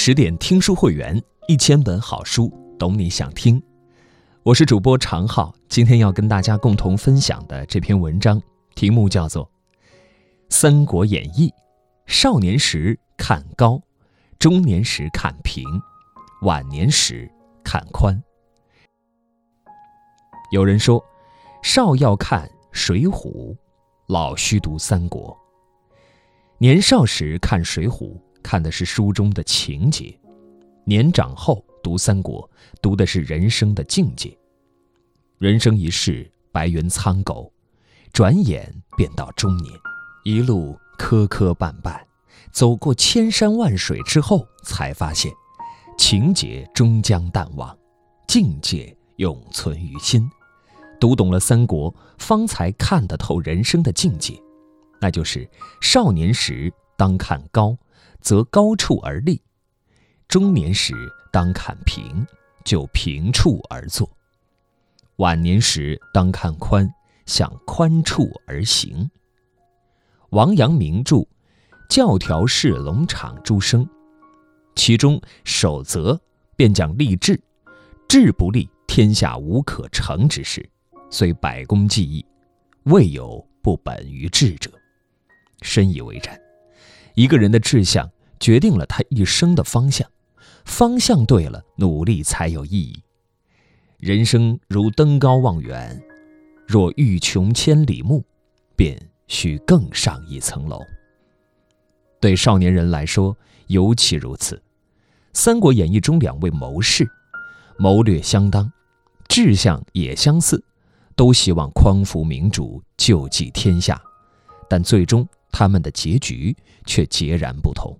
十点听书会员，一千本好书，懂你想听。我是主播常浩，今天要跟大家共同分享的这篇文章题目叫做《三国演义》。少年时看高，中年时看平，晚年时看宽。有人说，少要看《水浒》，老须读《三国》。年少时看《水浒》，看的是书中的情节；年长后读《三国》，读的是人生的境界。人生一世，白云苍狗，转眼便到中年，一路磕磕绊绊，走过千山万水之后，才发现，情节终将淡忘，境界永存于心。读懂了《三国》，方才看得透人生的境界。那就是少年时当看高，则高处而立；中年时当看平，就平处而坐；晚年时当看宽，向宽处而行。王阳明著《教条式龙场诸生》，其中守则便讲立志，志不立，天下无可成之事，虽百工技艺，未有不本于志者。深以为然，一个人的志向决定了他一生的方向，方向对了，努力才有意义。人生如登高望远，若欲穷千里目，便需更上一层楼。对少年人来说尤其如此。《三国演义》中两位谋士，谋略相当，志向也相似，都希望匡扶明主，救济天下，但最终。他们的结局却截然不同。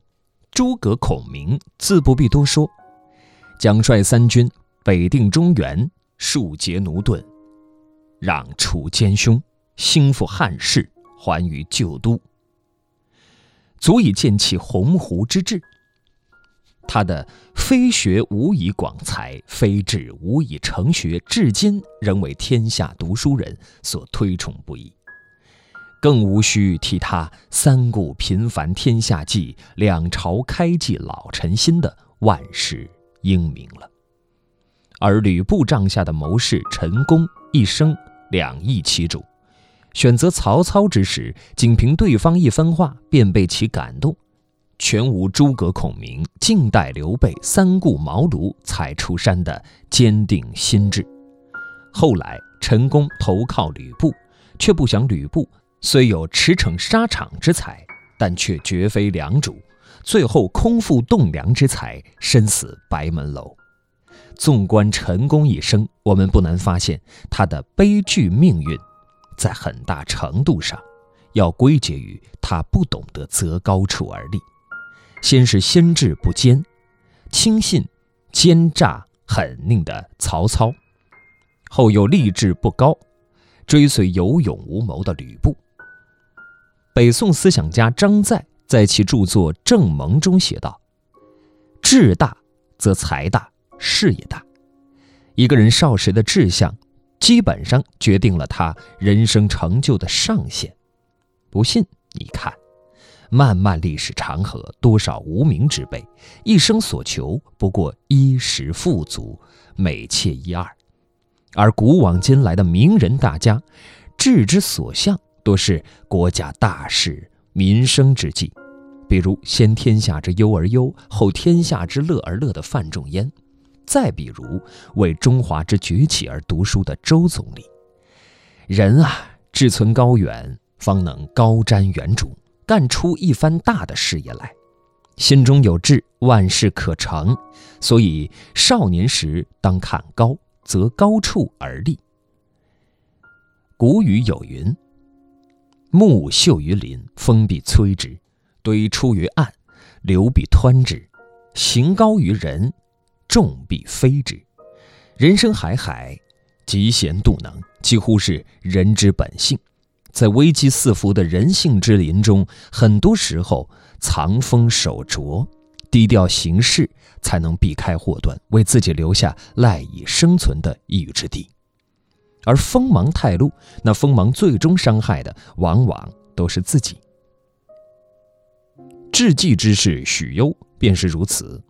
诸葛孔明自不必多说，将率三军北定中原，庶竭奴钝，攘除奸凶，兴复汉室，还于旧都，足以见其鸿鹄之志。他的“非学无以广才，非志无以成学”，至今仍为天下读书人所推崇不已。更无需提他“三顾频繁天下计，两朝开济老臣心”的万世英名了。而吕布帐下的谋士陈宫一生两易其主，选择曹操之时，仅凭对方一番话便被其感动，全无诸葛孔明静待刘备三顾茅庐才出山的坚定心智。后来陈宫投靠吕布，却不想吕布。虽有驰骋沙场之才，但却绝非良主。最后空负栋梁之才，身死白门楼。纵观陈宫一生，我们不难发现他的悲剧命运，在很大程度上要归结于他不懂得择高处而立。先是心智不坚，轻信奸诈狠佞的曹操；后又立志不高，追随有勇无谋的吕布。北宋思想家张载在其著作《正盟》中写道：“志大则才大，事也大。一个人少时的志向，基本上决定了他人生成就的上限。不信，你看，漫漫历史长河，多少无名之辈，一生所求不过衣食富足、美妾一二；而古往今来的名人大家，志之所向。”多是国家大事、民生之计，比如先天下之忧而忧，后天下之乐而乐的范仲淹；再比如为中华之崛起而读书的周总理。人啊，志存高远，方能高瞻远瞩，干出一番大的事业来。心中有志，万事可成。所以少年时当看高，则高处而立。古语有云。木秀于林，风必摧之；堆出于岸，流必湍之；行高于人，众必非之。人生海海，嫉贤妒能几乎是人之本性。在危机四伏的人性之林中，很多时候藏锋守拙，低调行事，才能避开祸端，为自己留下赖以生存的一隅之地。而锋芒太露，那锋芒最终伤害的往往都是自己。智计之士许攸便是如此。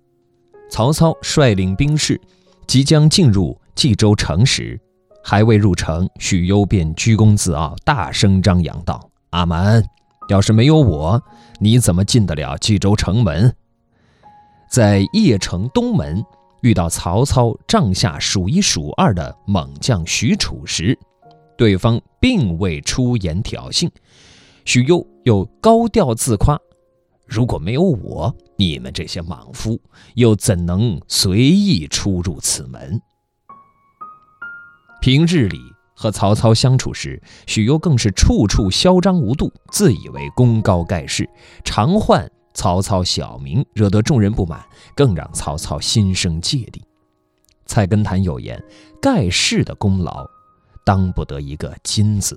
曹操率领兵士即将进入冀州城时，还未入城，许攸便居功自傲，大声张扬道：“阿蛮，要是没有我，你怎么进得了冀州城门？”在邺城东门遇到曹操帐下数一数二的猛将许褚时，对方并未出言挑衅，许攸又高调自夸：“如果没有我，你们这些莽夫又怎能随意出入此门？”平日里和曹操相处时，许攸更是处处嚣张无度，自以为功高盖世，常唤。曹操小名惹得众人不满，更让曹操心生芥蒂。菜根谭有言：“盖世的功劳，当不得一个金字。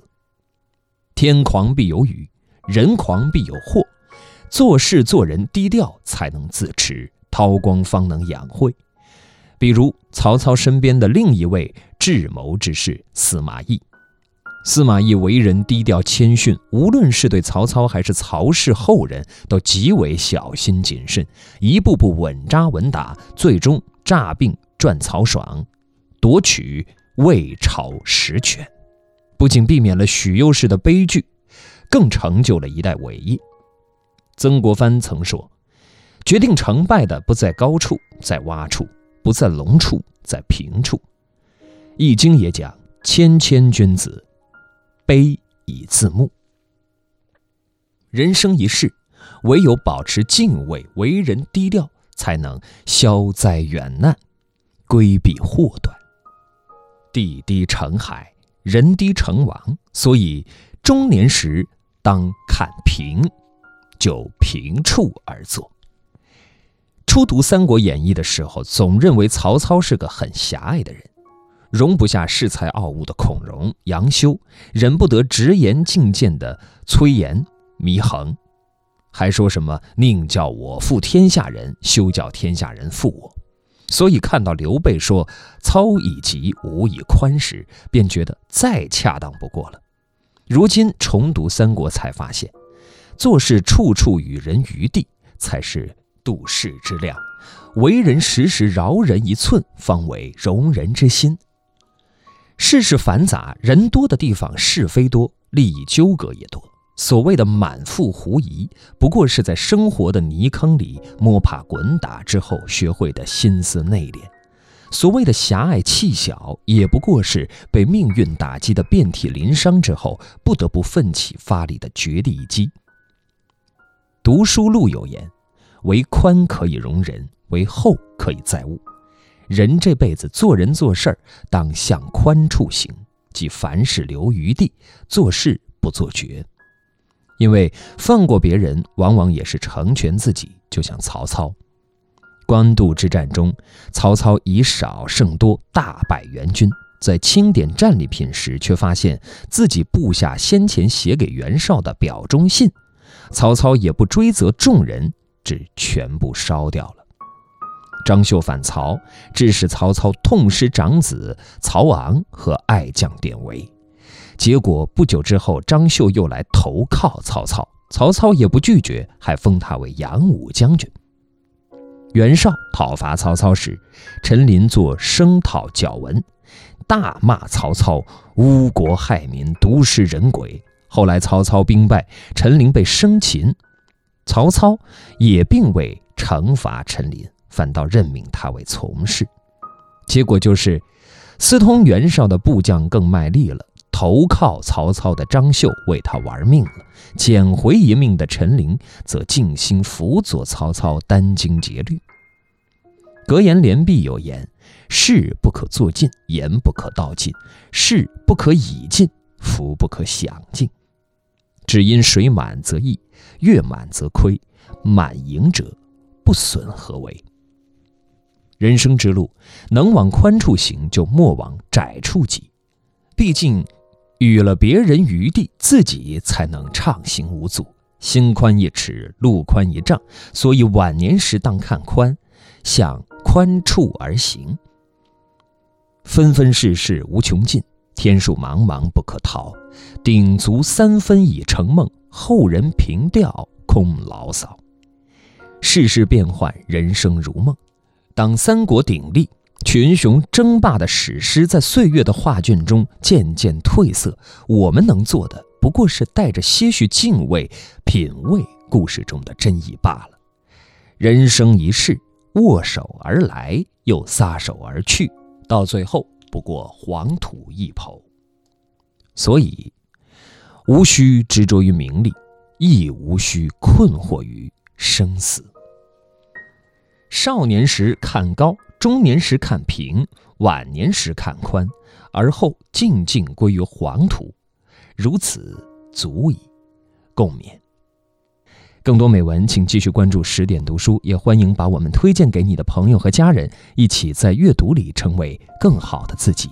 天狂必有雨，人狂必有祸。做事做人低调，才能自持；韬光方能养晦。”比如曹操身边的另一位智谋之士司马懿。司马懿为人低调谦逊，无论是对曹操还是曹氏后人，都极为小心谨慎，一步步稳扎稳打，最终诈病赚曹爽，夺取魏朝实权，不仅避免了许攸式的悲剧，更成就了一代伟业。曾国藩曾说：“决定成败的不在高处，在洼处；不在龙处，在平处。”《易经》也讲：“谦谦君子。”悲以自牧。人生一世，唯有保持敬畏，为人低调，才能消灾远难，规避祸端。地低成海，人低成王。所以中年时当看平，就平处而坐。初读《三国演义》的时候，总认为曹操是个很狭隘的人。容不下恃才傲物的孔融、杨修，忍不得直言进谏的崔琰、祢衡，还说什么“宁叫我负天下人，休叫天下人负我”。所以看到刘备说“操以急，吾以宽”时，便觉得再恰当不过了。如今重读三国，才发现，做事处处与人余地，才是度世之量；为人时时饶人一寸，方为容人之心。世事繁杂，人多的地方是非多，利益纠葛也多。所谓的满腹狐疑，不过是在生活的泥坑里摸爬滚打之后学会的心思内敛；所谓的狭隘气小，也不过是被命运打击的遍体鳞伤之后不得不奋起发力的绝地一击。读书路有言：“为宽可以容人，为厚可以载物。”人这辈子做人做事儿，当向宽处行，即凡事留余地，做事不做绝。因为放过别人，往往也是成全自己。就像曹操，官渡之战中，曹操以少胜多，大败援军。在清点战利品时，却发现自己部下先前写给袁绍的表忠信，曹操也不追责众人，只全部烧掉了。张绣反曹，致使曹操痛失长子曹昂和爱将典韦。结果不久之后，张绣又来投靠曹操，曹操也不拒绝，还封他为扬武将军。袁绍讨伐曹操时，陈琳作声讨角文，大骂曹操污国害民、毒食人鬼。后来曹操兵败，陈琳被生擒，曹操也并未惩罚陈琳。反倒任命他为从事，结果就是私通袁绍的部将更卖力了，投靠曹操的张绣为他玩命了，捡回一命的陈琳则尽心辅佐曹操殚精竭虑。格言联璧有言：“事不可做尽，言不可道尽；事不可以尽，福不可享尽。只因水满则溢，月满则亏，满盈者不损何为？”人生之路，能往宽处行，就莫往窄处挤。毕竟，予了别人余地，自己才能畅行无阻。心宽一尺，路宽一丈。所以晚年时当看宽，向宽处而行。分分世事无穷尽，天数茫茫不可逃。鼎足三分已成梦，后人凭吊空牢骚。世事变幻，人生如梦。当三国鼎立、群雄争霸的史诗在岁月的画卷中渐渐褪色，我们能做的不过是带着些许敬畏，品味故事中的真意罢了。人生一世，握手而来，又撒手而去，到最后不过黄土一抔。所以，无需执着于名利，亦无需困惑于生死。少年时看高，中年时看平，晚年时看宽，而后静静归于黄土，如此足矣。共勉。更多美文，请继续关注十点读书，也欢迎把我们推荐给你的朋友和家人，一起在阅读里成为更好的自己。